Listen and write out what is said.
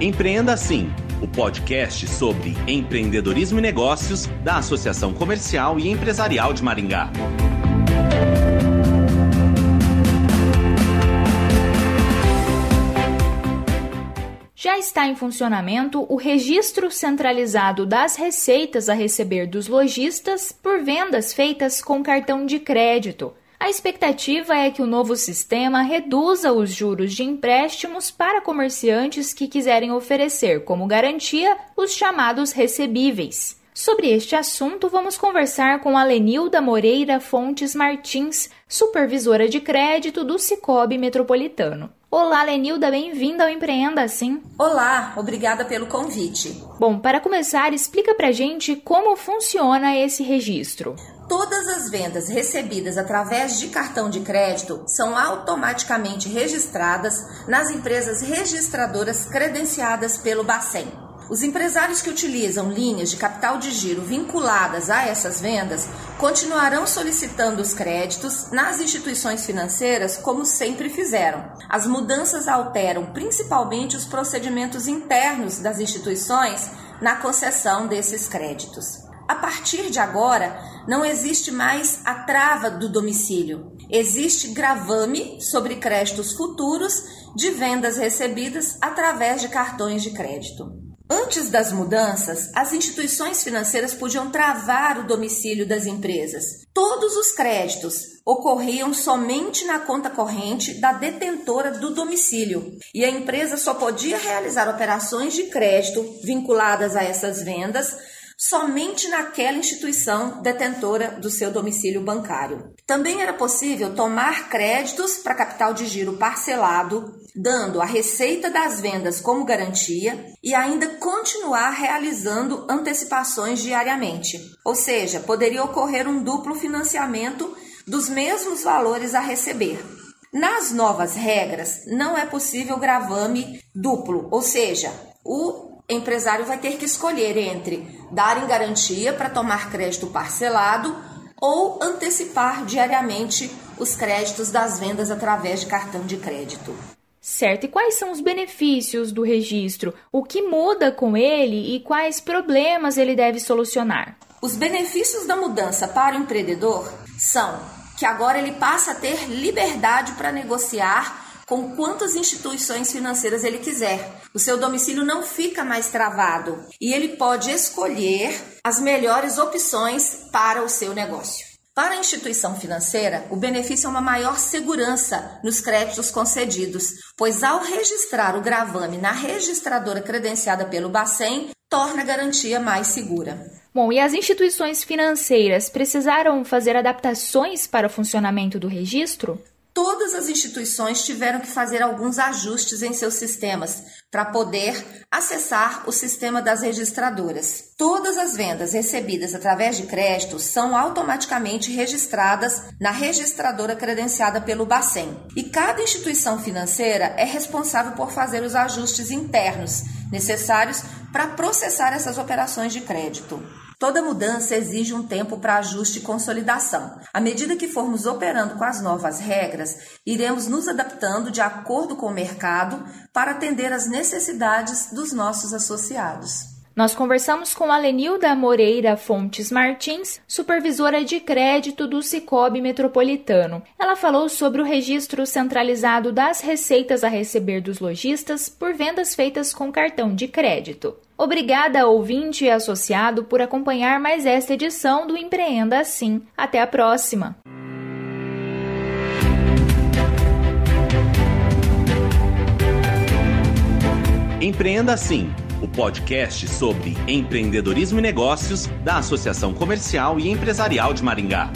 Empreenda Assim, o podcast sobre empreendedorismo e negócios da Associação Comercial e Empresarial de Maringá. Já está em funcionamento o registro centralizado das receitas a receber dos lojistas por vendas feitas com cartão de crédito. A expectativa é que o novo sistema reduza os juros de empréstimos para comerciantes que quiserem oferecer como garantia os chamados recebíveis. Sobre este assunto, vamos conversar com a Lenilda Moreira Fontes Martins, supervisora de crédito do Cicobi Metropolitano. Olá, Lenilda, bem-vinda ao Empreenda Assim. Olá, obrigada pelo convite. Bom, para começar, explica pra gente como funciona esse registro. Todas as vendas recebidas através de cartão de crédito são automaticamente registradas nas empresas registradoras credenciadas pelo Bacen. Os empresários que utilizam linhas de capital de giro vinculadas a essas vendas continuarão solicitando os créditos nas instituições financeiras como sempre fizeram. As mudanças alteram principalmente os procedimentos internos das instituições na concessão desses créditos. A partir de agora, não existe mais a trava do domicílio. Existe gravame sobre créditos futuros de vendas recebidas através de cartões de crédito. Antes das mudanças, as instituições financeiras podiam travar o domicílio das empresas. Todos os créditos ocorriam somente na conta corrente da detentora do domicílio e a empresa só podia realizar operações de crédito vinculadas a essas vendas somente naquela instituição detentora do seu domicílio bancário. Também era possível tomar créditos para capital de giro parcelado, dando a receita das vendas como garantia e ainda continuar realizando antecipações diariamente. Ou seja, poderia ocorrer um duplo financiamento dos mesmos valores a receber. Nas novas regras, não é possível gravame duplo, ou seja, o empresário vai ter que escolher entre dar em garantia para tomar crédito parcelado ou antecipar diariamente os créditos das vendas através de cartão de crédito. Certo, e quais são os benefícios do registro? O que muda com ele e quais problemas ele deve solucionar? Os benefícios da mudança para o empreendedor são que agora ele passa a ter liberdade para negociar com quantas instituições financeiras ele quiser. O seu domicílio não fica mais travado e ele pode escolher as melhores opções para o seu negócio. Para a instituição financeira, o benefício é uma maior segurança nos créditos concedidos, pois ao registrar o gravame na registradora credenciada pelo Bacen, torna a garantia mais segura. Bom, e as instituições financeiras precisaram fazer adaptações para o funcionamento do registro? Todas as instituições tiveram que fazer alguns ajustes em seus sistemas para poder acessar o sistema das registradoras. Todas as vendas recebidas através de crédito são automaticamente registradas na registradora credenciada pelo Bacen. E cada instituição financeira é responsável por fazer os ajustes internos necessários para processar essas operações de crédito. Toda mudança exige um tempo para ajuste e consolidação. À medida que formos operando com as novas regras, iremos nos adaptando de acordo com o mercado para atender às necessidades dos nossos associados. Nós conversamos com a Lenilda Moreira Fontes Martins, supervisora de crédito do Cicobi Metropolitano. Ela falou sobre o registro centralizado das receitas a receber dos lojistas por vendas feitas com cartão de crédito. Obrigada, ouvinte e associado, por acompanhar mais esta edição do Empreenda Assim. Até a próxima! Empreenda Assim o podcast sobre empreendedorismo e negócios da Associação Comercial e Empresarial de Maringá.